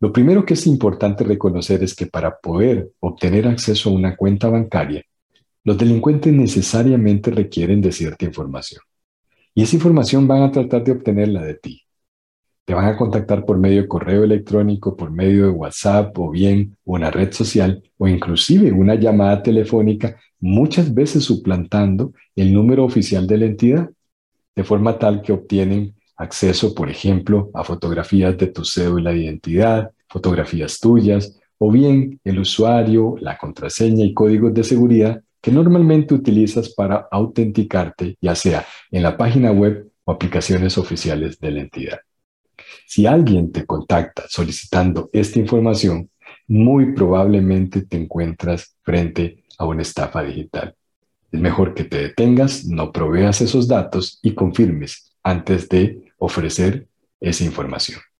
Lo primero que es importante reconocer es que para poder obtener acceso a una cuenta bancaria, los delincuentes necesariamente requieren de cierta información. Y esa información van a tratar de obtenerla de ti. Te van a contactar por medio de correo electrónico, por medio de WhatsApp o bien una red social o inclusive una llamada telefónica, muchas veces suplantando el número oficial de la entidad, de forma tal que obtienen acceso, por ejemplo, a fotografías de tu cédula de identidad, fotografías tuyas, o bien el usuario, la contraseña y códigos de seguridad que normalmente utilizas para autenticarte, ya sea en la página web o aplicaciones oficiales de la entidad. Si alguien te contacta solicitando esta información, muy probablemente te encuentras frente a una estafa digital. Es mejor que te detengas, no proveas esos datos y confirmes antes de ofrecer esa información.